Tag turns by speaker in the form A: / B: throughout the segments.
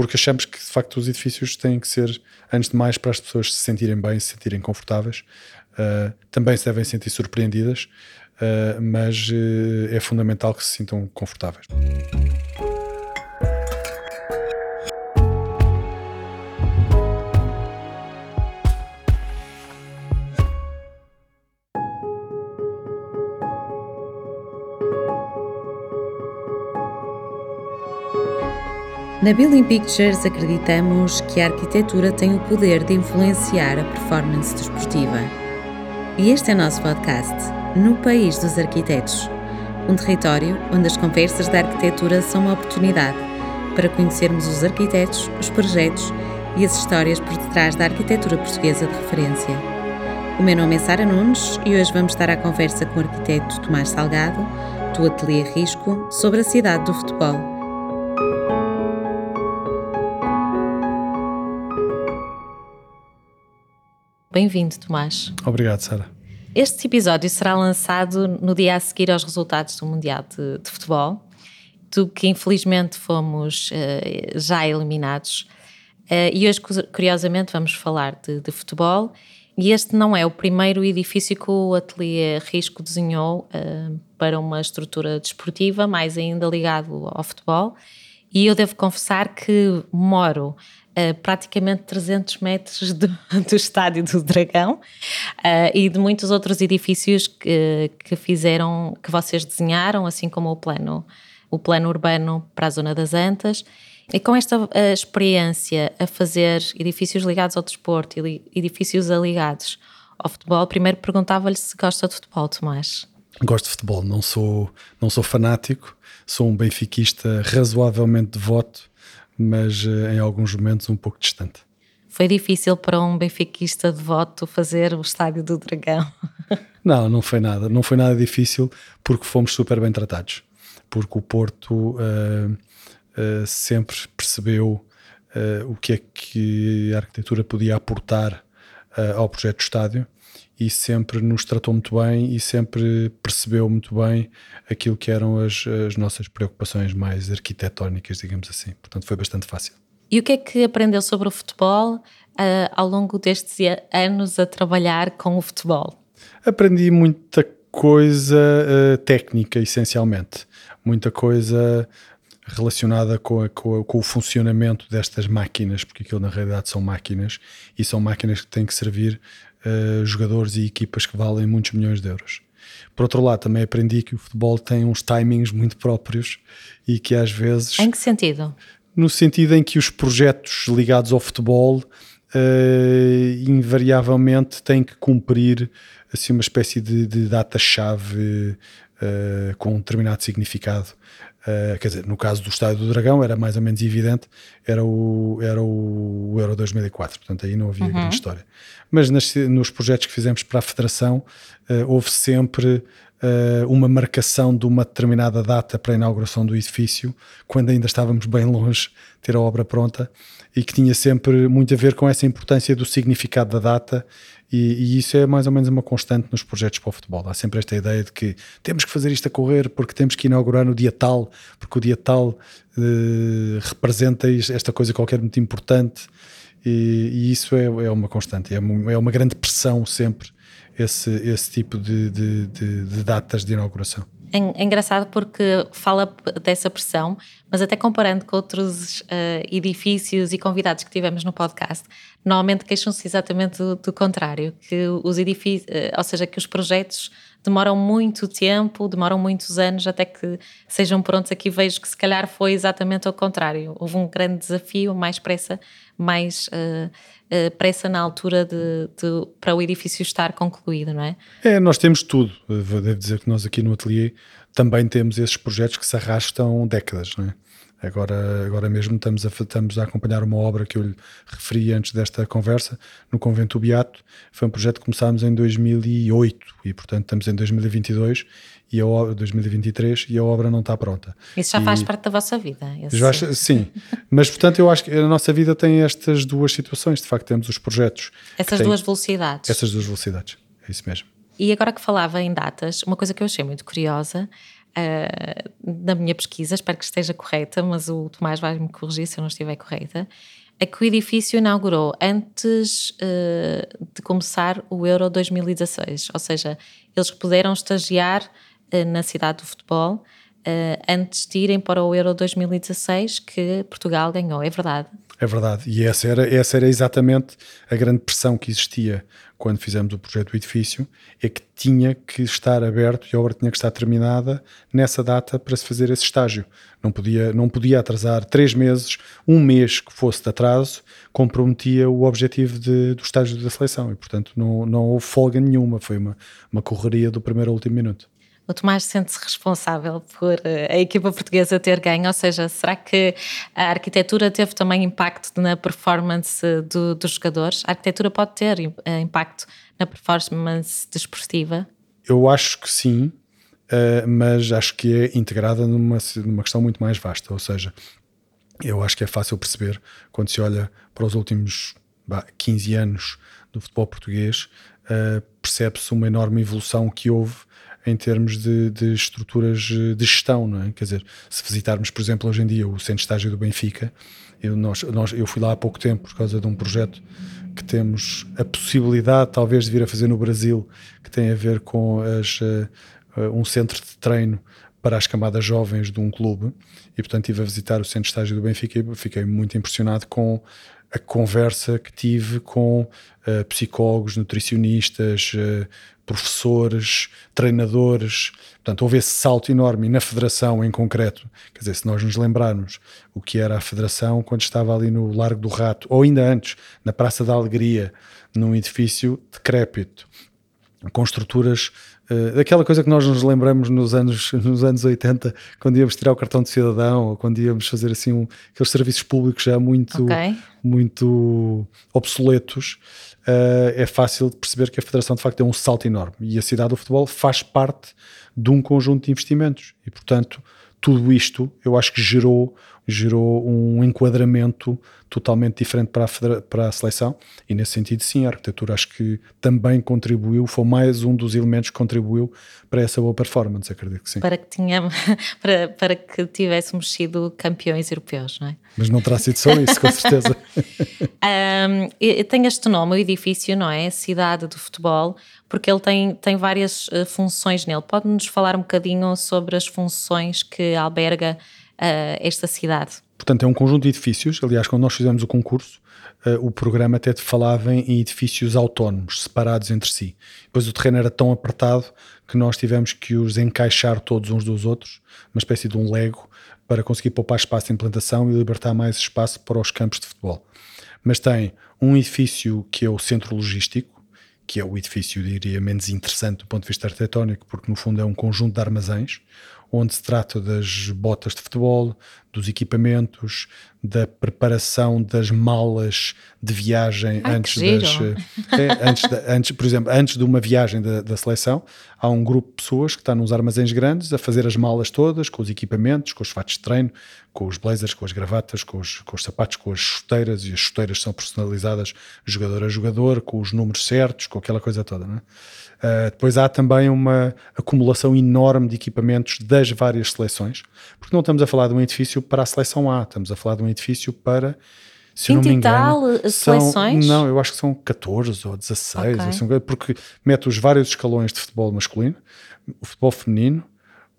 A: porque achamos que de facto os edifícios têm que ser, antes de mais, para as pessoas se sentirem bem, se sentirem confortáveis. Uh, também se devem sentir surpreendidas, uh, mas uh, é fundamental que se sintam confortáveis.
B: Na Building Pictures acreditamos que a arquitetura tem o poder de influenciar a performance desportiva. E este é o nosso podcast, No País dos Arquitetos, um território onde as conversas da arquitetura são uma oportunidade para conhecermos os arquitetos, os projetos e as histórias por detrás da arquitetura portuguesa de referência. O meu nome é Sara Nunes e hoje vamos estar à conversa com o arquiteto Tomás Salgado, do Ateliê Risco, sobre a cidade do futebol Bem-vindo, Tomás.
A: Obrigado, Sara.
B: Este episódio será lançado no dia a seguir aos resultados do Mundial de, de Futebol, do que infelizmente fomos uh, já eliminados. Uh, e hoje, curiosamente, vamos falar de, de, futebol. E este não é o primeiro edifício que o Ateliê Risco desenhou uh, para uma estrutura desportiva, mais ainda ligado ao futebol. E eu devo confessar que moro uh, praticamente 300 metros do, do Estádio do Dragão uh, e de muitos outros edifícios que, que fizeram, que vocês desenharam, assim como o plano, o plano urbano para a Zona das Antas. E com esta uh, experiência a fazer edifícios ligados ao desporto e edifícios ligados ao futebol, primeiro perguntava-lhe se gosta de futebol, Tomás.
A: Gosto de futebol, não sou, não sou fanático, sou um benfiquista razoavelmente devoto mas eh, em alguns momentos um pouco distante.
B: Foi difícil para um benfiquista de voto fazer o estádio do Dragão?
A: Não, não foi nada. Não foi nada difícil porque fomos super bem tratados. Porque o Porto uh, uh, sempre percebeu uh, o que é que a arquitetura podia aportar ao projeto do estádio e sempre nos tratou muito bem e sempre percebeu muito bem aquilo que eram as, as nossas preocupações mais arquitetónicas, digamos assim. Portanto, foi bastante fácil.
B: E o que é que aprendeu sobre o futebol uh, ao longo destes anos a trabalhar com o futebol?
A: Aprendi muita coisa uh, técnica, essencialmente. Muita coisa relacionada com, a, com, a, com, o funcionamento destas máquinas, porque aquilo na realidade são máquinas e são máquinas que têm que servir uh, jogadores e equipas que valem muitos milhões de euros. Por outro lado, também aprendi que o futebol tem uns timings muito próprios e que às vezes.
B: Em que sentido?
A: No sentido em que os projetos ligados ao futebol uh, invariavelmente têm que cumprir assim, uma espécie de, de data-chave uh, com um determinado significado. Uh, quer dizer, no caso do Estádio do Dragão era mais ou menos evidente, era o, era o Euro 2004, portanto aí não havia uhum. grande história. Mas nas, nos projetos que fizemos para a Federação, uh, houve sempre uh, uma marcação de uma determinada data para a inauguração do edifício, quando ainda estávamos bem longe de ter a obra pronta, e que tinha sempre muito a ver com essa importância do significado da data e, e, isso é mais ou menos uma constante nos projetos para o futebol. Há sempre esta ideia de que temos que fazer isto a correr porque temos que inaugurar no dia tal, porque o dia tal uh, representa esta coisa qualquer muito importante. E, e isso é, é, uma constante, é uma, é uma, grande pressão sempre esse, esse tipo de, de, de, de datas de inauguração.
B: É, é, engraçado porque fala dessa pressão, mas até comparando com outros uh, edifícios e convidados que tivemos no podcast, normalmente queixam-se exatamente do, do, contrário, que os edifícios, uh, ou seja, que os projetos demoram muito tempo, demoram muitos anos até que sejam prontos. Aqui vejo que se calhar foi exatamente ao contrário. Houve um grande desafio, mais pressa, mais uh, uh, pressa na altura de, de, para o edifício estar concluído, não é?
A: É, nós temos tudo. Devo dizer que nós aqui no ateliê também temos esses projetos que se arrastam décadas, não é? Agora, agora mesmo estamos a, estamos a acompanhar uma obra que eu lhe referi antes desta conversa, no Convento Beato. Foi um projeto que começámos em 2008 e, portanto, estamos em 2022 e a obra, 2023 e a obra não está pronta.
B: Isso já
A: e,
B: faz parte da vossa vida?
A: Já, sim, mas portanto eu acho que a nossa vida tem estas duas situações. De facto, temos os projetos.
B: Essas duas velocidades.
A: Essas duas velocidades, é isso mesmo.
B: E agora que falava em datas, uma coisa que eu achei muito curiosa uh, na minha pesquisa, espero que esteja correta, mas o Tomás vai me corrigir se eu não estiver correta, é que o edifício inaugurou antes uh, de começar o Euro 2016, ou seja, eles puderam estagiar uh, na cidade do futebol antes de irem para o Euro 2016 que Portugal ganhou, é verdade?
A: É verdade, e essa era, essa era exatamente a grande pressão que existia quando fizemos o projeto do edifício, é que tinha que estar aberto e a obra tinha que estar terminada nessa data para se fazer esse estágio. Não podia, não podia atrasar três meses, um mês que fosse de atraso, comprometia o objetivo de, do estágio da seleção. E, portanto, não, não houve folga nenhuma, foi uma, uma correria do primeiro ao último minuto
B: o Tomás sente-se responsável por eh, a equipa portuguesa ter ganho, ou seja, será que a arquitetura teve também impacto na performance do, dos jogadores? A arquitetura pode ter eh, impacto na performance desportiva?
A: Eu acho que sim, eh, mas acho que é integrada numa, numa questão muito mais vasta, ou seja, eu acho que é fácil perceber quando se olha para os últimos 15 anos do futebol português, percebe-se uma enorme evolução que houve em termos de, de, estruturas de gestão, não é? Quer dizer, se visitarmos, por exemplo, hoje em dia o centro de estágio do Benfica, eu, nós, nós, eu fui lá há pouco tempo por causa de um projeto que temos a possibilidade, talvez, de vir a fazer no Brasil, que tem a ver com as, uh, um centro de treino para as camadas jovens de um clube e portanto estive a visitar o centro de estágio do Benfica e fiquei muito impressionado com a conversa que tive com uh, psicólogos, nutricionistas, uh, professores, treinadores. Portanto, houve esse salto enorme e na federação em concreto. Quer dizer, se nós nos lembrarmos o que era a federação quando estava ali no Largo do Rato, ou ainda antes, na Praça da Alegria, num edifício decrépito, com estruturas Uh, daquela coisa que nós nos lembramos nos anos, nos anos 80, quando íamos tirar o cartão de cidadão, ou quando íamos fazer assim um, aqueles serviços públicos já muito, okay. muito obsoletos, uh, é fácil de perceber que a Federação de facto é um salto enorme e a cidade do futebol faz parte de um conjunto de investimentos e, portanto, tudo isto eu acho que gerou, gerou um enquadramento totalmente diferente para a, para a seleção e nesse sentido sim, a arquitetura acho que também contribuiu, foi mais um dos elementos que contribuiu para essa boa performance, acredito que sim.
B: Para que, tínhamos, para, para que tivéssemos sido campeões europeus, não é?
A: Mas não terá sido só isso, com certeza.
B: um, tem este nome, o edifício, não é? Cidade do futebol, porque ele tem, tem várias uh, funções nele. Pode-nos falar um bocadinho sobre as funções que alberga uh, esta cidade?
A: Portanto, é um conjunto de edifícios. Aliás, quando nós fizemos o concurso, uh, o programa até falava em edifícios autónomos, separados entre si. Depois o terreno era tão apertado que nós tivemos que os encaixar todos uns dos outros, uma espécie de um lego, para conseguir poupar espaço de implantação e libertar mais espaço para os campos de futebol. Mas tem um edifício que é o centro logístico, que é o edifício, diria, menos interessante do ponto de vista arquitetónico, porque no fundo é um conjunto de armazéns, onde se trata das botas de futebol, dos equipamentos, da preparação das malas de viagem
B: Ai,
A: antes das. É, antes, de, antes, por exemplo, antes de uma viagem da, da, seleção, há um grupo de pessoas que está nos armazéns grandes a fazer as malas todas, com os equipamentos, com os fatos de treino, com os blazers, com as gravatas, com os, com os sapatos, com as chuteiras, e as chuteiras são personalizadas jogador a jogador, com os números certos, com aquela coisa toda. Não é? Uh, depois há também uma acumulação enorme de equipamentos das várias seleções, porque não estamos a falar de um edifício para a seleção A, estamos a falar de um edifício para. Se não me engano,
B: tal seleções?
A: São, não, eu acho que são 14 ou 16, okay. assim, porque mete os vários escalões de futebol masculino, o futebol feminino,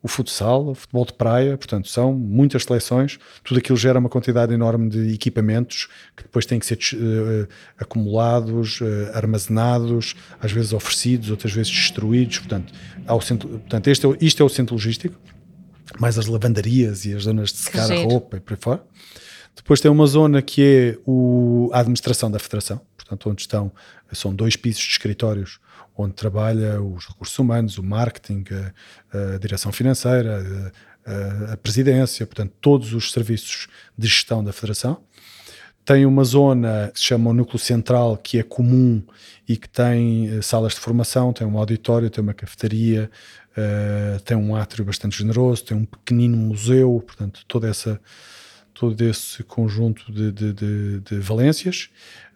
A: o futsal, o futebol de praia, portanto, são muitas seleções, tudo aquilo gera uma quantidade enorme de equipamentos que depois têm que ser uh, acumulados, uh, armazenados, às vezes oferecidos, outras vezes destruídos, portanto, ao centro, portanto este é, isto é o centro logístico, mais as lavandarias e as zonas de secar a roupa e por aí fora. Depois tem uma zona que é o, a administração da federação, portanto, onde estão, são dois pisos de escritórios, onde trabalha os recursos humanos, o marketing, a, a direção financeira, a, a, presidência, portanto, todos os serviços de gestão da federação. Tem uma zona que se chama o núcleo central, que é comum e que tem eh, salas de formação, tem um auditório, tem uma cafetaria, uh, tem um átrio bastante generoso, tem um pequenino museu, portanto, toda essa todo esse conjunto de, de, de, de valências.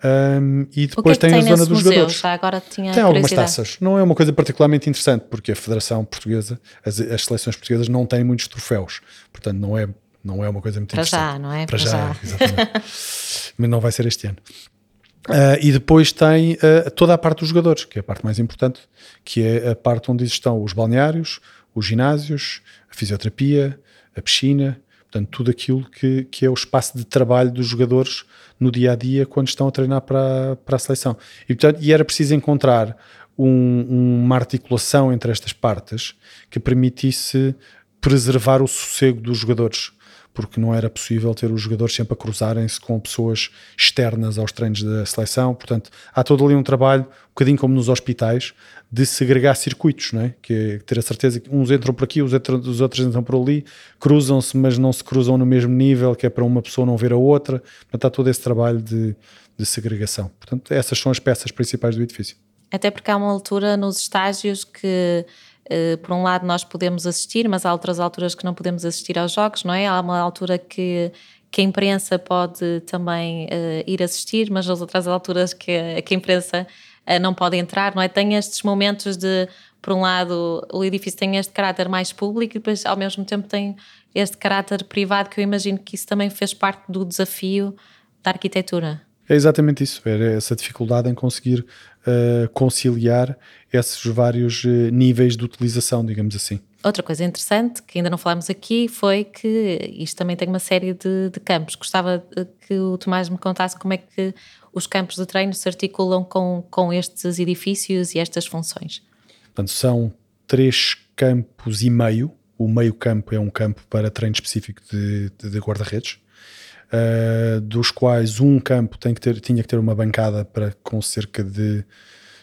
A: Um, e depois
B: o que é
A: tem,
B: tem
A: a zona dos
B: museu?
A: jogadores.
B: Já agora tinha
A: Tem algumas taças. Não é uma coisa particularmente interessante, porque a Federação Portuguesa, as, as seleções portuguesas não têm muitos troféus. Portanto, não é, não é uma coisa muito
B: Para
A: interessante.
B: já, não é?
A: Para,
B: Para
A: já,
B: já.
A: exatamente. Mas não vai ser este ano. Ah, e depois tem ah, toda a parte dos jogadores, que é a parte mais importante, que é a parte onde estão os balneários, os ginásios, a fisioterapia, a piscina, portanto, tudo aquilo que, que é o espaço de trabalho dos jogadores no dia a dia quando estão a treinar para, para a seleção. E, portanto, e era preciso encontrar um- uma articulação entre estas partes que permitisse preservar o sossego dos jogadores porque não era possível ter os jogadores sempre a cruzarem-se com pessoas externas aos treinos da seleção. Portanto, há todo ali um trabalho, um bocadinho como nos hospitais, de segregar circuitos, não é? que é ter a certeza que uns entram por aqui, os, outros- os outros entram por ali, cruzam-se, mas não se cruzam no mesmo nível, que é para uma pessoa não ver a outra. Portanto, há todo esse trabalho de, de segregação. Portanto, essas são as peças principais do edifício.
B: Até porque há uma altura nos estágios que, por um lado, nós podemos assistir, mas há outras alturas que não podemos assistir aos jogos, não é? Há uma altura que, que a imprensa pode também eh, ir assistir, mas nas outras alturas que, que a imprensa eh, não pode entrar, não é? Tem estes momentos de, por um lado, o edifício tem este caráter mais público e depois, ao mesmo tempo, tem este caráter privado que eu imagino que isso também fez parte do desafio da arquitetura.
A: É exatamente isso, era essa dificuldade em conseguir conciliar esses vários eh, níveis de utilização, digamos assim.
B: Outra coisa interessante que ainda não falámos aqui foi que isto também tem uma série de, de campos. Gostava eh, que o Tomás me contasse como é que os campos de treino se articulam com, com estes edifícios e estas funções.
A: Portanto, são três campos e meio. O meio campo é um campo para treino específico de, de- de guarda-redes, uh, dos quais um campo tem que ter, tinha que ter uma bancada para, com cerca de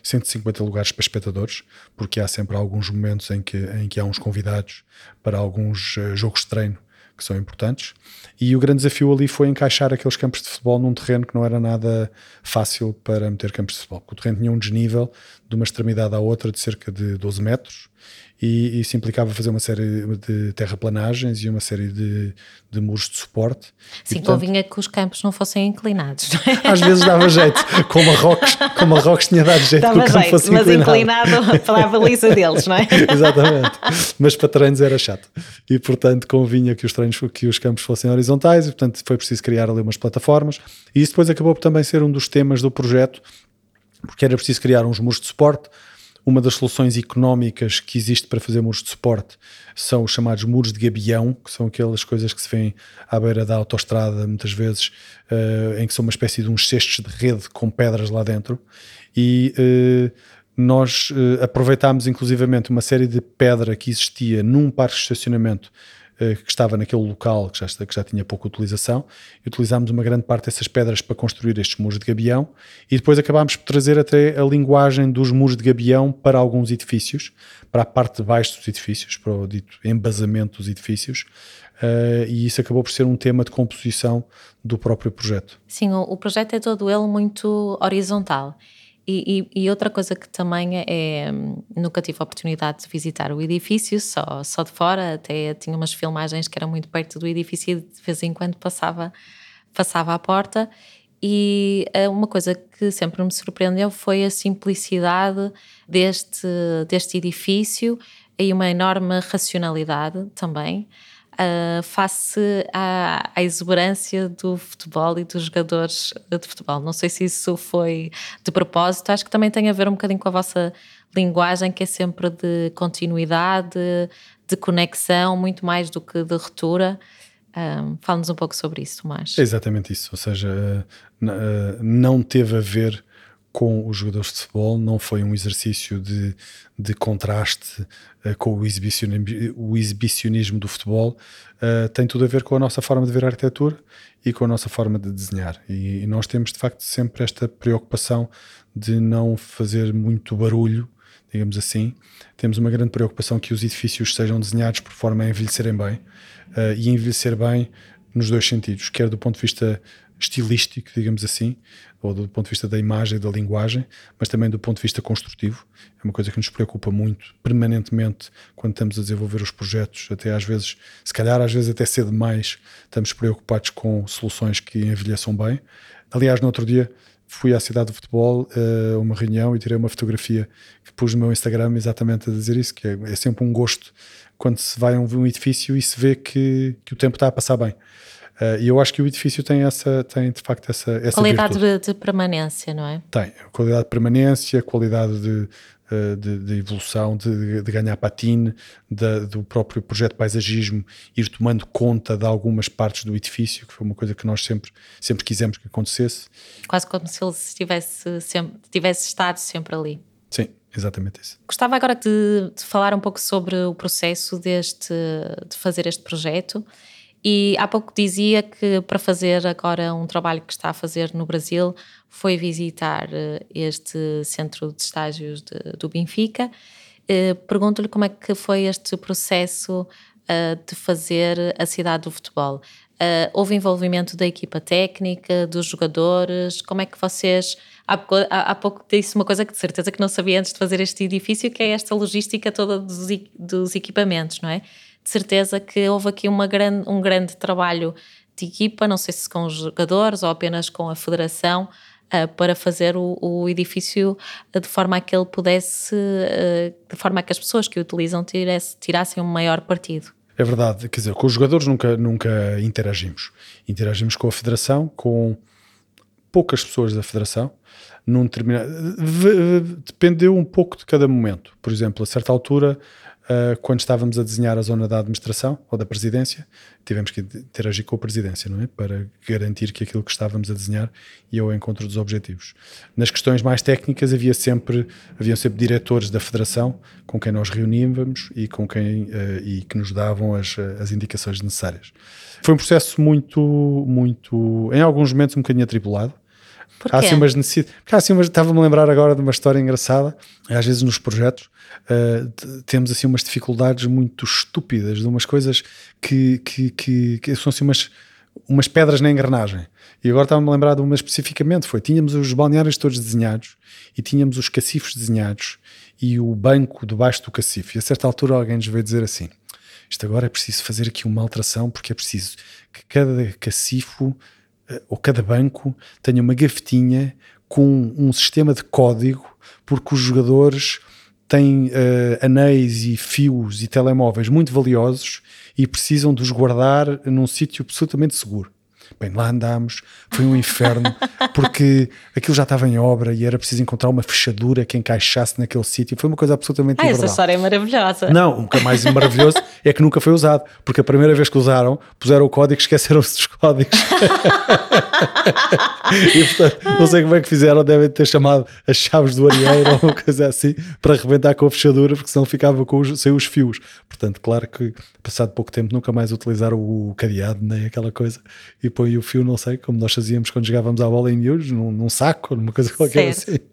A: 150 lugares para espectadores, porque há sempre alguns momentos em que, em que há uns convidados para alguns eh, jogos de treino que são importantes. E o grande desafio ali foi encaixar aqueles campos de futebol num terreno que não era nada fácil para meter campos de futebol, porque o terreno tinha um desnível de uma extremidade à outra de cerca de 12 metros e isso implicava fazer uma série de terraplanagens e uma série de, de muros de suporte.
B: Sim,
A: e, portanto,
B: convinha que os campos não fossem inclinados. não é?
A: às vezes dava jeito, como a Rocks, como a Rocks tinha dado jeito que o campo fosse
B: mas
A: inclinado.
B: inclinado para a baliza deles, não é?
A: Exatamente. Mas para treinos era chato. E portanto convinha que os treinos que os campos fossem horizontais e portanto foi preciso criar ali umas plataformas. E isso depois acabou por também ser um dos temas do projeto, porque era preciso criar uns muros de suporte. Uma das soluções económicas que existe para fazer muros de suporte são os chamados muros de gabião, que são aquelas coisas que se vêem à beira da autoestrada, muitas vezes, eh, em que são uma espécie de uns cestos de rede com pedras lá dentro. E eh, nós eh, aproveitámos inclusivamente uma série de pedra que existia num parque de estacionamento que estava naquele local que já, que já tinha pouca utilização e utilizámos uma grande parte dessas pedras para construir estes muros de gabião e depois acabámos por trazer até a linguagem dos muros de gabião para alguns edifícios, para a parte de baixo dos edifícios, para o dito embasamento dos edifícios eh, e isso acabou por ser um tema de composição do próprio projeto.
B: Sim, o, o projeto é todo ele muito horizontal. E, e- e outra coisa que também é. Nunca tive a oportunidade de visitar o edifício, só, só de fora, até tinha umas filmagens que eram muito perto do edifício e de vez em quando passava, passava à porta. E eh, uma coisa que sempre me surpreendeu foi a simplicidade deste, deste edifício e uma enorme racionalidade também uh, face à, à exuberância do futebol e dos jogadores de futebol. Não sei se isso foi de propósito, acho que também tem a ver um bocadinho com a vossa linguagem, que é sempre de continuidade, de conexão, muito mais do que de ruptura. Um, Fala-nos um pouco sobre isso, Tomás.
A: É exatamente isso, ou seja, eh, não teve a ver com os jogadores de futebol, não foi um exercício de, de contraste eh, com o exibicionismo, o exibicionismo do futebol, eh, tem tudo a ver com a nossa forma de ver a arquitetura e com a nossa forma de desenhar. E, e nós temos de facto sempre esta preocupação de não fazer muito barulho, digamos assim. Temos uma grande preocupação que os edifícios sejam desenhados por forma a envelhecerem bem eh, e envelhecer bem nos dois sentidos, quer do ponto de vista estilístico, digamos assim, ou do ponto de vista da imagem e da linguagem, mas também do ponto de vista construtivo. É uma coisa que nos preocupa muito, permanentemente, quando estamos a desenvolver os projetos, até às vezes, se calhar às vezes até cedo demais, estamos preocupados com soluções que envelheçam bem. Aliás, no outro dia fui à cidade de futebol a uh, uma reunião e tirei uma fotografia que pus no meu Instagram exatamente a dizer isso, que é, é sempre um gosto quando se vai a um edifício e se vê que, que o tempo está a passar bem. Uh, e eu acho que o edifício tem essa, tem de facto essa, essa
B: qualidade de, de, permanência, não é?
A: Tem qualidade de permanência, qualidade de, de, de evolução, de, ganhar patine, do próprio projeto de paisagismo ir tomando conta de algumas partes do edifício, que foi uma coisa que nós sempre, sempre quisemos que acontecesse.
B: Quase como se ele estivesse, sempre, tivesse estado sempre ali.
A: Sim, exatamente isso.
B: Gostava agora de, de, falar um pouco sobre o processo deste, de fazer este projeto e há pouco dizia que para fazer agora um trabalho que está a fazer no Brasil foi visitar eh, este centro de estágios de, do Benfica. Eh, pergunto-lhe como é que foi este processo uh, de fazer a cidade do futebol. Houve envolvimento da equipa técnica, dos jogadores? Como é que vocês. Há pouco disse uma coisa que de certeza que não sabia antes de fazer este edifício, que é esta logística toda dos, dos equipamentos, não é? De certeza que houve aqui uma grande, um grande trabalho de equipa, não sei se com os jogadores ou apenas com a federação, uh, para fazer o, o, edifício de forma a que ele pudesse, uh, de forma a que as pessoas que o utilizam tiresse, tirassem um maior partido.
A: É verdade, quer dizer, com os jogadores nunca, nunca interagimos. Interagimos com a federação, com poucas pessoas da federação, num determinado. Dependeu um pouco de cada momento. Por exemplo, a certa altura uh, quando estávamos a desenhar a zona da administração ou da presidência, tivemos que interagir com a presidência, não é? Para garantir que aquilo que estávamos a desenhar ia ao encontro dos objetivos. Nas questões mais técnicas havia sempre, haviam sempre diretores da federação com quem nós reuníamos e com quem uh, e que nos davam as, as indicações necessárias. Foi um processo muito, muito, em alguns momentos um bocadinho atribulado,
B: Porquê? Há assim
A: umas necessidades. Porque há assim umas. Estava-me a lembrar agora de uma história engraçada. Às vezes nos projetos uh, temos assim umas dificuldades muito estúpidas de umas coisas que, que, que, que são assim umas, umas pedras na engrenagem. E agora estava-me a lembrar de uma especificamente: foi tínhamos os balneários todos desenhados e tínhamos os cacifes desenhados e o banco debaixo do cacife. E a certa altura alguém nos veio dizer assim: isto agora é preciso fazer aqui uma alteração porque é preciso que cada cacifo ou cada banco tenha uma gavetinha com um sistema de código, porque os jogadores têm uh, anéis e fios e telemóveis muito valiosos e precisam de os guardar num sítio absolutamente seguro. Bem, lá andámos, foi um inferno, porque aquilo já estava em obra e era preciso encontrar uma fechadura que encaixasse naquele sítio. Foi uma coisa absolutamente
B: ah, essa história é maravilhosa.
A: Não, o que é mais maravilhoso é que nunca foi usado, porque a primeira vez que usaram, puseram o código e esqueceram-se dos códigos. e portanto, não sei como é que fizeram, devem ter chamado as chaves do areeiro ou uma coisa assim para arrebentar com a fechadura, porque senão ficava com os, sem os fios. Portanto, claro que passado pouco tempo nunca mais utilizaram o cadeado, nem aquela coisa, e põe o fio, não sei, como nós fazíamos quando jogávamos à bola em miúdos, num, num saco, numa coisa qualquer certo. assim.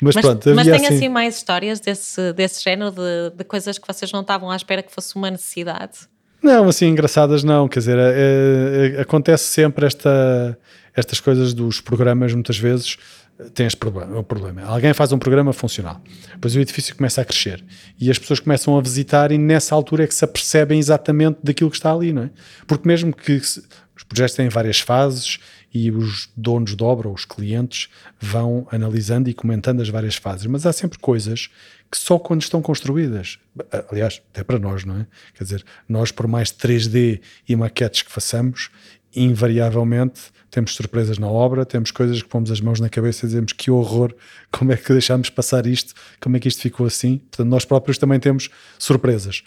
B: Mas, mas, pronto, mas tem assim, assim, mais histórias desse, desse género de, de coisas que vocês não estavam à espera que fosse uma necessidade?
A: Não, assim, engraçadas não, quer dizer, é, é, acontece sempre esta, estas coisas dos programas, muitas vezes, tem este problema, o problema. Alguém faz um programa funcional, depois o edifício começa a crescer e as pessoas começam a visitar e nessa altura é que se apercebem exatamente daquilo que está ali, não é? Porque mesmo que os projetos têm várias fases e os donos de obra, os clientes, vão analisando e comentando as várias fases, mas há sempre coisas que só quando estão construídas, aliás, até para nós, não é? Quer dizer, nós por mais 3D e maquetes que façamos, invariavelmente temos surpresas na obra, temos coisas que pomos as mãos na cabeça e dizemos que horror, como é que deixámos passar isto, como é que isto ficou assim. Portanto, nós próprios também temos surpresas.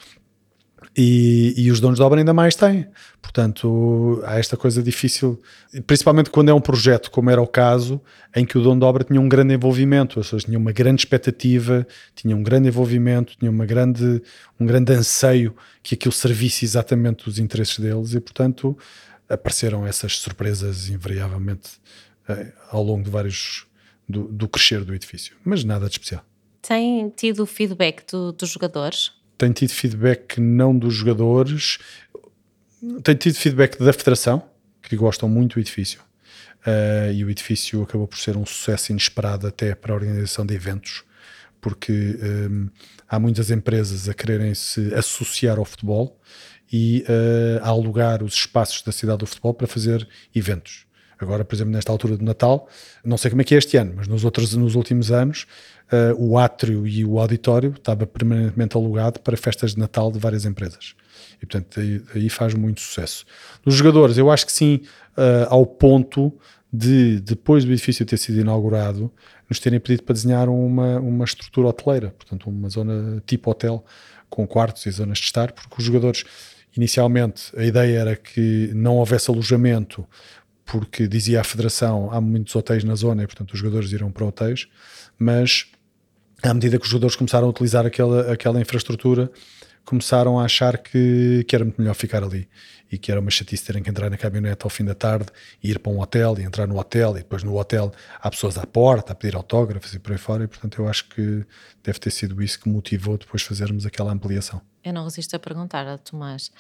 A: E, e, os donos de obra ainda mais têm. Portanto, há esta coisa difícil, principalmente quando é um projeto, como era o caso, em que o dono de obra tinha um grande envolvimento, ou seja, tinha uma grande expectativa, tinha um grande envolvimento, tinha uma grande, um grande anseio que aquilo servisse exatamente os interesses deles e, portanto, apareceram essas surpresas invariavelmente eh, ao longo de vários do, do, crescer do edifício, mas nada de especial.
B: Tem tido feedback do, dos jogadores?
A: Tem tido feedback não dos jogadores, tem tido feedback da federação, que gostam muito do edifício. uh, e o edifício acabou por ser um sucesso inesperado até para a organização de eventos, porque um, há muitas empresas a quererem se associar ao futebol e uh, a alugar os espaços da cidade do futebol para fazer eventos. Agora, por exemplo, nesta altura do Natal, não sei como é que é este ano, mas nos outros nos últimos anos, uh, o átrio e o auditório estava permanentemente alugado para festas de Natal de várias empresas. E, portanto, aí, aí faz muito sucesso. Dos jogadores, eu acho que sim, uh, ao ponto de, depois do edifício ter sido inaugurado, nos terem pedido para desenhar uma, uma estrutura hoteleira, portanto, uma zona tipo hotel, com quartos e zonas de estar, porque os jogadores Inicialmente a ideia era que não houvesse alojamento, porque dizia a Federação há muitos hotéis na zona e, portanto, os jogadores irão para hotéis, mas à medida que os jogadores começaram a utilizar aquela, aquela infraestrutura, começaram a achar que, que era muito melhor ficar ali e que era uma chatice terem que entrar na caminhonete ao fim da tarde e ir para um hotel e entrar no hotel e depois no hotel há pessoas à porta a pedir autógrafos e por aí fora e portanto eu acho que deve ter sido isso que motivou depois fazermos aquela ampliação.
B: Eu não resisto a perguntar a Tomás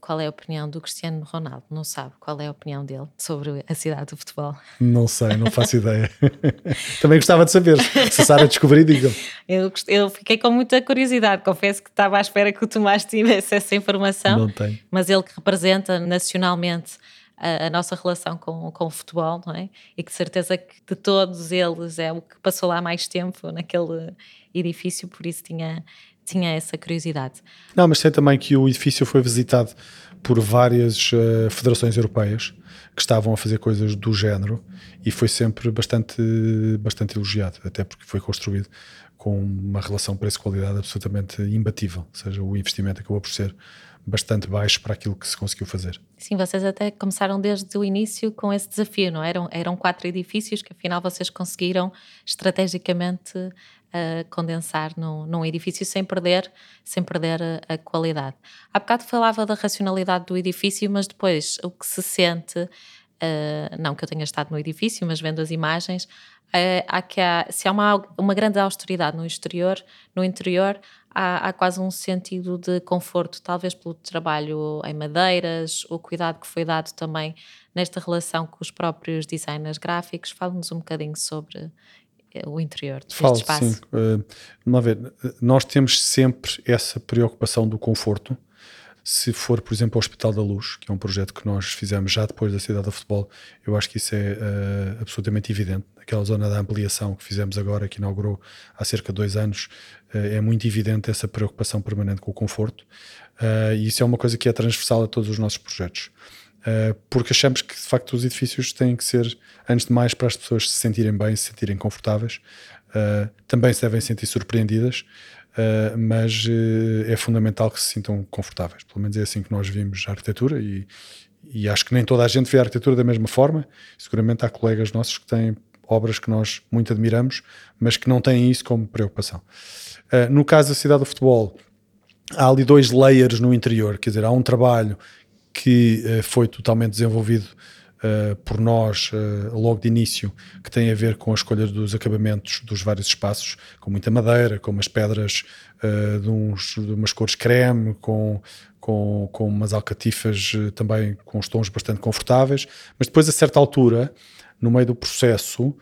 B: qual é a opinião do Cristiano Ronaldo. Não sabe qual é a opinião dele sobre a cidade do futebol?
A: Não sei, não faço ideia. Também gostava de saber. Se a Sara descobrir, diga
B: eu, eu fiquei com muita curiosidade. Confesso que estava à espera que o Tomás tivesse essa informação.
A: Não tem.
B: Mas ele que representa nacionalmente a, a, nossa relação com, com o futebol, não é? E que de certeza que de todos eles é o que passou lá mais tempo naquele edifício, por isso tinha tinha essa curiosidade.
A: Não, mas sei também que o edifício foi visitado por várias uh, federações europeias que estavam a fazer coisas do género e foi sempre bastante, bastante elogiado, até porque foi construído com uma relação preço-qualidade absolutamente imbatível, ou seja, o investimento acabou por ser bastante baixo para aquilo que se conseguiu fazer.
B: Sim, vocês até começaram desde o início com esse desafio, não é? eram? Eram quatro edifícios que afinal vocês conseguiram estrategicamente uh, condensar num, num, edifício sem perder, sem perder a, a, qualidade. Há bocado falava da racionalidade do edifício, mas depois o que se sente, uh, não que eu tenha estado no edifício, mas vendo as imagens, uh, há que há, se há uma, uma grande austeridade no exterior, no interior, há, há, quase um sentido de conforto, talvez pelo trabalho em madeiras, o cuidado que foi dado também nesta relação com os próprios designers gráficos. Fale-nos um bocadinho sobre o interior deste Falo, espaço. Sim. Uh,
A: vamos ver, nós temos sempre essa preocupação do conforto. Se for, por exemplo, o Hospital da Luz, que é um projeto que nós fizemos já depois da Cidade do Futebol, eu acho que isso é uh, absolutamente evidente. Aquela zona da ampliação que fizemos agora, que inaugurou há cerca de dois anos, uh, é muito evidente essa preocupação permanente com o conforto. Uh, e isso é uma coisa que é transversal a todos os nossos projetos. Uh, porque achamos que de facto os edifícios têm que ser, antes de mais, para as pessoas se sentirem bem, se sentirem confortáveis. Uh, também se devem sentir surpreendidas, uh, mas é fundamental que se sintam confortáveis. Pelo menos é assim que nós vimos a arquitetura e, e acho que nem toda a gente vê a arquitetura da mesma forma. Seguramente há colegas nossos que têm obras que nós muito admiramos, mas que não têm isso como preocupação. no caso da cidade do futebol, há ali dois layers no interior, quer dizer, há um trabalho que uh, foi totalmente desenvolvido uh, por nós uh, logo de início, que tem a ver com a escolha dos acabamentos dos vários espaços, com muita madeira, com umas pedras de, uns, de, umas cores creme, com, com, com umas alcatifas também com os tons bastante confortáveis, mas depois a certa altura no meio do processo, uh,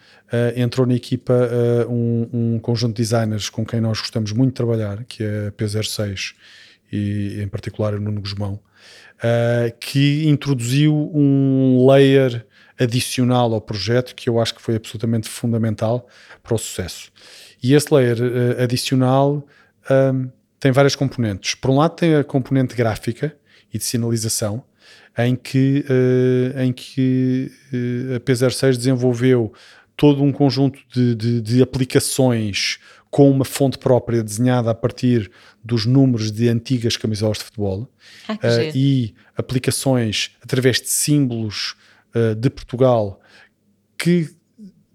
A: entrou na equipa uh, um, um, conjunto de designers com quem nós gostamos muito de trabalhar, que é a P06 e em particular o Nuno Guzmão, uh, que introduziu um layer adicional ao projeto que eu acho que foi absolutamente fundamental para o sucesso. E esse layer uh, adicional um, tem várias componentes. Por um lado, tem a componente gráfica e de sinalização, em que, uh, em que a P06 desenvolveu todo um conjunto de, de, de aplicações com uma fonte própria desenhada a partir dos números de antigas camisolas de futebol
B: ah, uh,
A: e aplicações através de símbolos uh, de Portugal que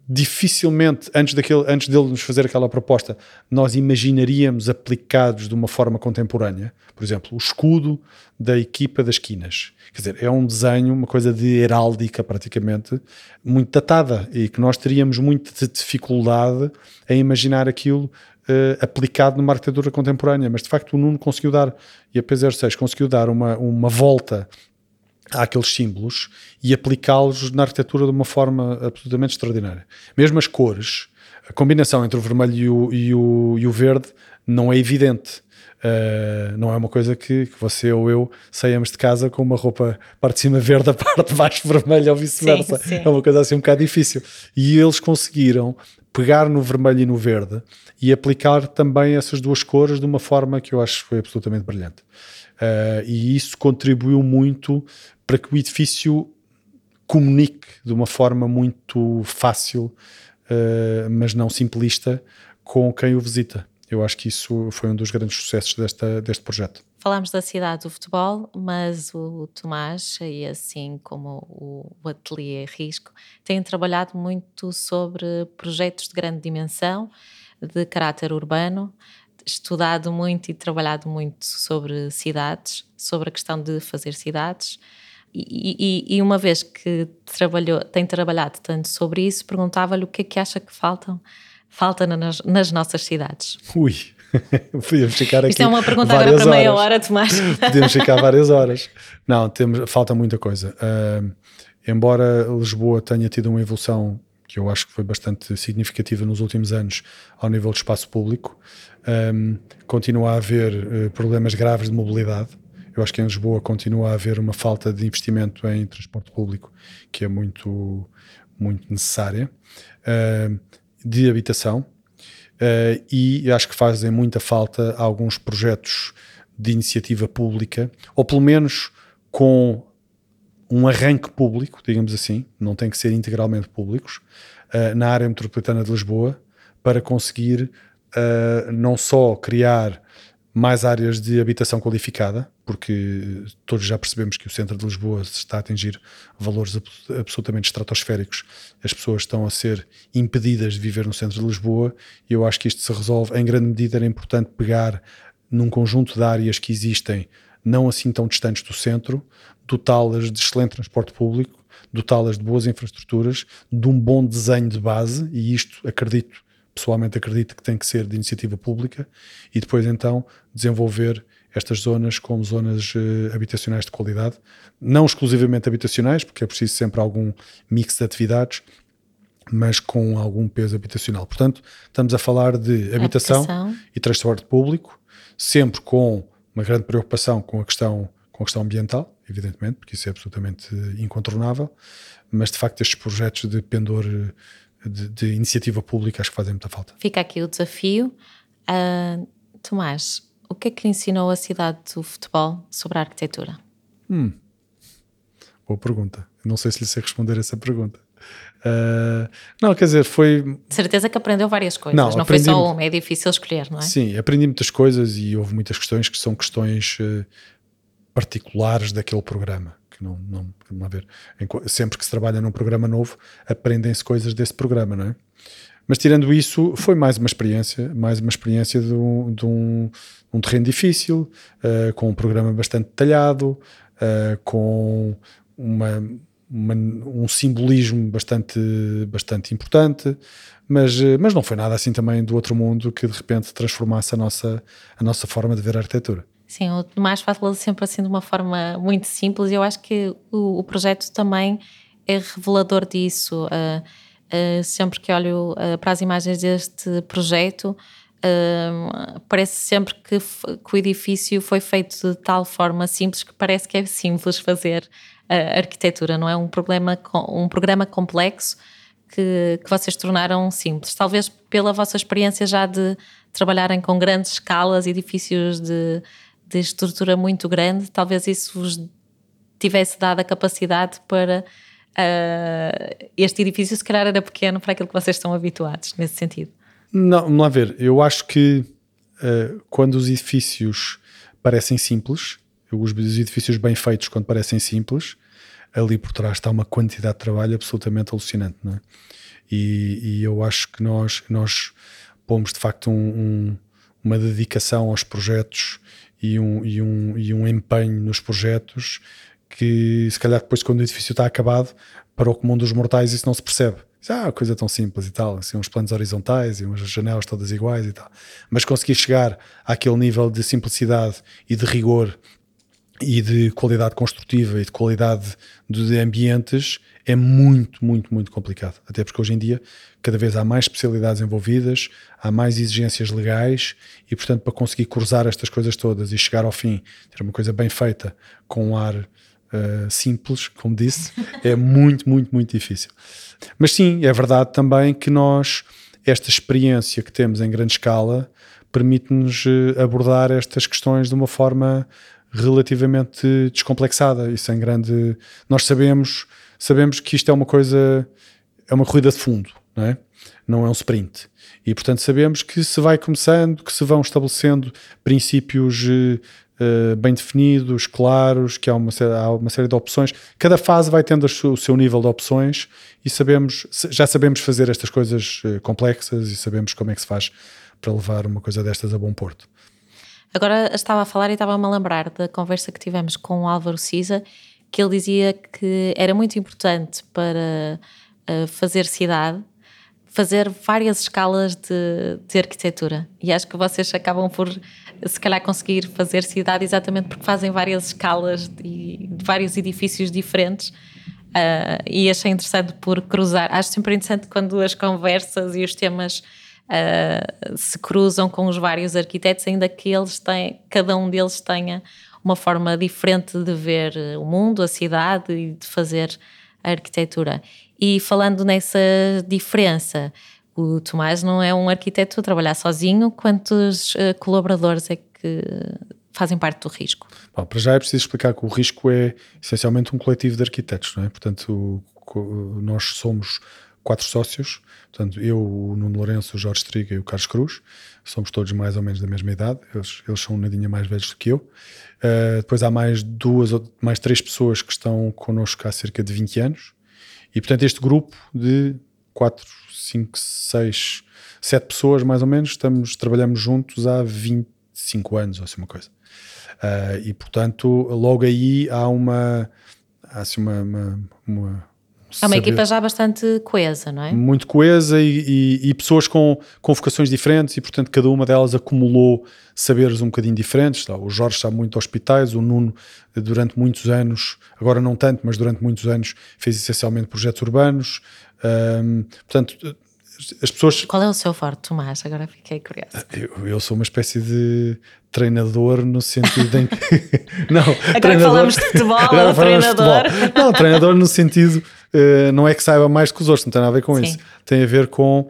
A: dificilmente, antes, daquele, antes dele nos fazer aquela proposta, nós imaginaríamos aplicados de uma forma contemporânea. Por exemplo, o escudo da equipa das quinas. Quer dizer, é um desenho, uma coisa de heráldica praticamente, muito datada e que nós teríamos muita dificuldade em imaginar aquilo uh, aplicado numa arquitetura contemporânea. Mas de facto o Nuno conseguiu dar, e a P06 conseguiu dar uma, uma volta àqueles símbolos e aplicá-los na arquitetura de uma forma absolutamente extraordinária. Mesmo as cores, a combinação entre o vermelho e o, e o, e o verde não é evidente. Uh, não é uma coisa que, que, você ou eu saímos de casa com uma roupa parte de cima verde, a parte de baixo vermelha ou vice-versa. É uma coisa assim um bocado difícil. E eles conseguiram pegar no vermelho e no verde e aplicar também essas duas cores de uma forma que eu acho que foi absolutamente brilhante. Uh, e isso contribuiu muito para que o edifício comunique de uma forma muito fácil, uh, mas não simplista, com quem o visita. Eu acho que isso foi um dos grandes sucessos desta, deste projeto.
B: Falámos da cidade do futebol, mas o Tomás, e assim como o, o Ateliê Risco, têm trabalhado muito sobre projetos de grande dimensão, de caráter urbano, estudado muito e trabalhado muito sobre cidades, sobre a questão de fazer cidades. E, e, e uma vez que trabalhou, tem trabalhado tanto sobre isso, perguntava-lhe o que é que acha que faltam, falta nas, nas nossas cidades.
A: Ui! Podíamos ficar aqui.
B: Isto é uma pergunta agora para meia hora, Tomás.
A: Podíamos ficar várias horas. Não, temos, falta muita coisa. Uh, embora Lisboa tenha tido uma evolução que eu acho que foi bastante significativa nos últimos anos ao nível do espaço público, um, continua a haver uh, problemas graves de mobilidade. Eu acho que em Lisboa continua a haver uma falta de investimento em transporte público que é muito, muito necessária, uh, de habitação Uh, e acho que fazem muita falta alguns projetos de iniciativa pública, ou pelo menos com um arranque público, digamos assim, não tem que ser integralmente públicos, uh, na área metropolitana de Lisboa, para conseguir não só criar mais áreas de habitação qualificada, porque todos já percebemos que o centro de Lisboa está a atingir valores absolutamente estratosféricos. As pessoas estão a ser impedidas de viver no centro de Lisboa e eu acho que isto se resolve. Em grande medida, era importante pegar num conjunto de áreas que existem, não assim tão distantes do centro, dotá-las de excelente transporte público, dotá-las de boas infraestruturas, de um bom desenho de base, e isto acredito pessoalmente acredito que tem que ser de iniciativa pública e depois então desenvolver estas zonas como zonas uh, habitacionais de qualidade, não exclusivamente habitacionais, porque é preciso sempre algum mix de atividades, mas com algum peso habitacional. Portanto, estamos a falar de habitação, habitação. e transporte público, sempre com uma grande preocupação com a questão com a questão ambiental, evidentemente, porque isso é absolutamente incontornável, mas de facto estes projetos de pendor de, de, iniciativa pública acho que fazem muita falta.
B: Fica aqui o desafio. Uh, Tomás, o que é que lhe ensinou a cidade do futebol sobre a arquitetura?
A: Hum, boa pergunta. Não sei se lhe sei responder essa pergunta. Uh, não, quer dizer, foi.
B: De certeza que aprendeu várias coisas, não, não foi só uma, é difícil escolher, não é?
A: Sim, aprendi muitas coisas e houve muitas questões que são questões uh, particulares daquele programa que não, não, não ver. Sempre que se trabalha num programa novo, aprendem-se coisas desse programa, não é? Mas tirando isso, foi mais uma experiência, mais uma experiência de um, de um, um terreno difícil, uh, com um programa bastante detalhado, uh, com uma, uma, um simbolismo bastante, bastante importante, mas, eh, mas não foi nada assim também do outro mundo que de repente transformasse a nossa, a nossa forma de ver a arquitetura.
B: Sim, o Tomás fala sempre assim de uma forma muito simples e eu acho que o, o projeto também é revelador disso. Uh, uh, sempre que olho uh, para as imagens deste projeto, parece sempre que, que, o edifício foi feito de tal forma simples que parece que é simples fazer a arquitetura, não é um, problema, um programa complexo que, que vocês tornaram simples. Talvez pela vossa experiência já de trabalharem com grandes escalas, edifícios de de estrutura muito grande, talvez isso vos tivesse dado a capacidade para uh, este edifício, se calhar era pequeno para aquilo que vocês estão habituados, nesse sentido.
A: Não, vamos lá ver. Eu acho que uh, quando os edifícios parecem simples, os edifícios bem feitos, quando parecem simples, ali por trás está uma quantidade de trabalho absolutamente alucinante, não é? E, e eu acho que nós, nós pomos de facto um, um, uma dedicação aos projetos e um, e um, e um empenho nos projetos que se calhar depois quando o edifício está acabado para o comum dos mortais isso não se percebe ah, coisa tão simples e tal, assim, uns planos horizontais e umas janelas todas iguais e tal. Mas conseguir chegar àquele nível de simplicidade e de rigor e de qualidade construtiva e de qualidade de ambientes é muito, muito, muito complicado. Até porque hoje em dia cada vez há mais especialidades envolvidas, há mais exigências legais e, portanto, para conseguir cruzar estas coisas todas e chegar ao fim, ter uma coisa bem feita, com um ar uh, simples, como disse, é muito, muito, muito difícil. Mas sim, é verdade também que nós, esta experiência que temos em grande escala, permite-nos eh, abordar estas questões de uma forma relativamente descomplexada e sem grande. Nós sabemos sabemos que isto é uma coisa, é uma corrida de fundo, não é? Não é um sprint. E portanto sabemos que se vai começando, que se vão estabelecendo princípios uh, bem definidos, claros, que há uma, há uma série de opções. Cada fase vai tendo o seu nível de opções e sabemos, já sabemos fazer estas coisas uh, complexas e sabemos como é que se faz para levar uma coisa destas a bom porto.
B: Agora estava a falar e estava-me a lembrar da conversa que tivemos com o Álvaro Cisa que ele dizia que era muito importante para uh, fazer cidade fazer várias escalas de, de, arquitetura. E acho que vocês acabam por se calhar conseguir fazer cidade exatamente porque fazem várias escalas de, de vários edifícios diferentes. Uh, e achei interessante por cruzar. Acho sempre interessante quando as conversas e os temas uh, se cruzam com os vários arquitetos ainda que eles têm, cada um deles tenha uma forma diferente de ver o mundo, a cidade e de fazer a arquitetura. E falando nessa diferença, o Tomás não é um arquiteto a trabalhar sozinho, quantos uh, colaboradores é que fazem parte do risco?
A: Bom, para já é preciso explicar que o risco é essencialmente um coletivo de arquitetos, não é? Portanto, o, nós somos quatro sócios, portanto, eu, o Nuno Lourenço, o Jorge Striga e o Carlos Cruz, somos todos mais ou menos da mesma idade, eles, eles são um nadinha mais velhos do que eu. Uh, depois há mais duas ou mais três pessoas que estão connosco há cerca de 20 anos. E portanto, este grupo de 4, 5, 6, 7 pessoas mais ou menos, estamos, trabalhamos juntos há 25 anos, ou assim uma coisa. Uh, e portanto, logo aí há uma, há assim uma, uma, uma
B: é uma equipa já bastante coesa, não é?
A: Muito coesa e, e, e, pessoas com, com vocações diferentes e, portanto, cada uma delas acumulou saberes um bocadinho diferentes. O Jorge sabe muito hospitais, o Nuno, durante muitos anos, agora não tanto, mas durante muitos anos, fez essencialmente projetos urbanos. Portanto, as pessoas.
B: Qual é o seu forte, Tomás? Agora fiquei curioso.
A: Eu, eu sou uma espécie de treinador no sentido em que.
B: não, agora treinador... falamos de futebol, agora treinador. De futebol.
A: Não, treinador no sentido. Uh, não é que saiba mais que os outros, não tem nada a ver com Sim. isso. Tem a ver com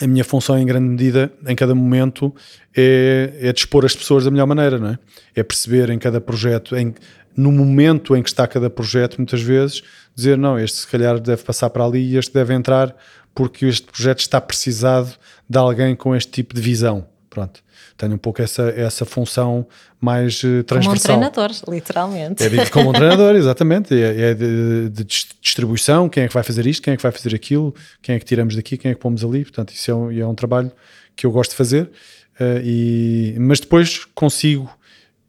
A: a minha função em grande medida, em cada momento, é, é dispor as pessoas da melhor maneira, não é? É perceber em cada projeto, em, no momento em que está cada projeto, muitas vezes, dizer não, este se calhar deve passar para ali e este deve entrar porque este projeto está precisado de alguém com este tipo de visão. Pronto. Tenho um pouco essa, essa função mais uh, transversal.
B: Como um treinador, literalmente.
A: É de, como um treinador, exatamente. É, é de, de, distribuição, quem é que vai fazer isto, quem é que vai fazer aquilo, quem é que tiramos daqui, quem é que pomos ali. Portanto, isso é um, é um trabalho que eu gosto de fazer. Uh, e, mas depois consigo,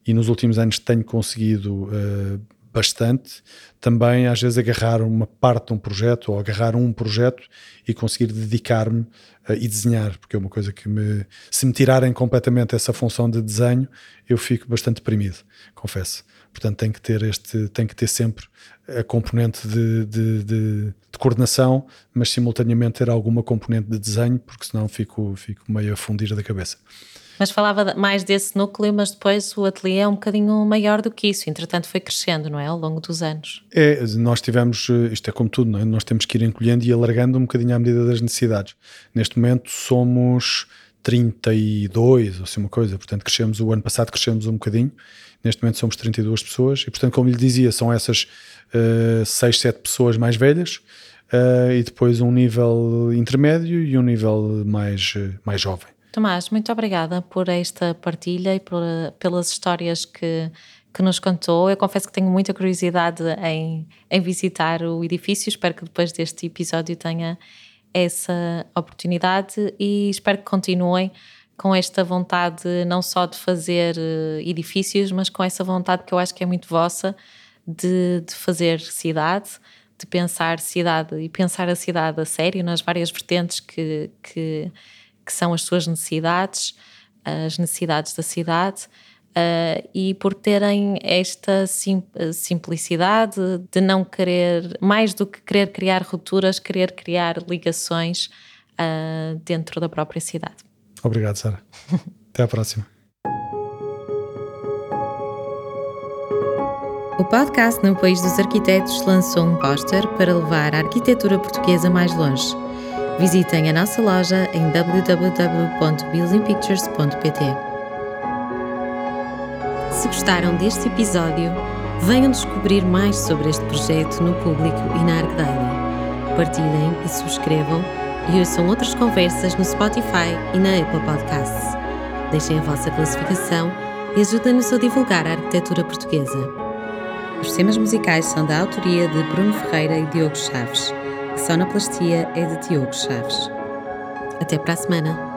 A: e nos últimos anos tenho conseguido uh, bastante, também às vezes agarrar uma parte de um projeto ou agarrar um projeto e conseguir dedicar-me uh, e desenhar, porque é uma coisa que me, se me tirarem completamente essa função de desenho, eu fico bastante deprimido, confesso. Portanto, tem que ter este, tem que ter sempre a componente de, de, de, de coordenação, mas simultaneamente ter alguma componente de desenho, porque senão fico, fico meio a fundir da cabeça.
B: Mas falava mais desse núcleo, mas depois o ateliê é um bocadinho maior do que isso. Entretanto, foi crescendo, não é? Ao longo dos anos.
A: É, nós tivemos, eh, isto é como tudo, é? Nós temos que ir encolhendo e alargando um bocadinho à medida das necessidades. Neste momento somos 32, ou assim uma coisa, portanto crescemos, o ano passado crescemos um bocadinho, neste momento somos 32 pessoas e portanto como lhe dizia, são essas uh, 6, 7 pessoas mais velhas uh, e depois um nível intermédio e um nível mais, uh, mais jovem.
B: Tomás, muito obrigada por esta partilha e por, pelas histórias que, que nos contou. Eu confesso que tenho muita curiosidade em, em visitar o edifício. Espero que depois deste episódio tenha essa oportunidade e espero que continuem com esta vontade não só de fazer eh, edifícios, mas com essa vontade que eu acho que é muito vossa de, de fazer cidade, de pensar cidade e pensar a cidade a sério nas várias vertentes que, que que são as suas necessidades, as necessidades da cidade, Uh, e por terem esta sim, simplicidade de não querer, mais do que querer criar rupturas, querer criar ligações uh, dentro da própria cidade.
A: Obrigado, Sara. Até à próxima.
B: O podcast No País dos Arquitetos lançou um póster para levar a arquitetura portuguesa mais longe. Visitem a nossa loja em www.buildingpictures.pt. Se gostaram deste episódio, venham descobrir mais sobre este projeto no público e na ArcDaily. Partilhem e subscrevam e ouçam outras conversas no Spotify e na Apple Podcasts. Deixem a vossa classificação e ajudem-nos a divulgar a arquitetura portuguesa. Os temas musicais são da autoria de Bruno Ferreira e Diogo Chaves. Sonoplastia é de Diogo Chaves. Até para a semana!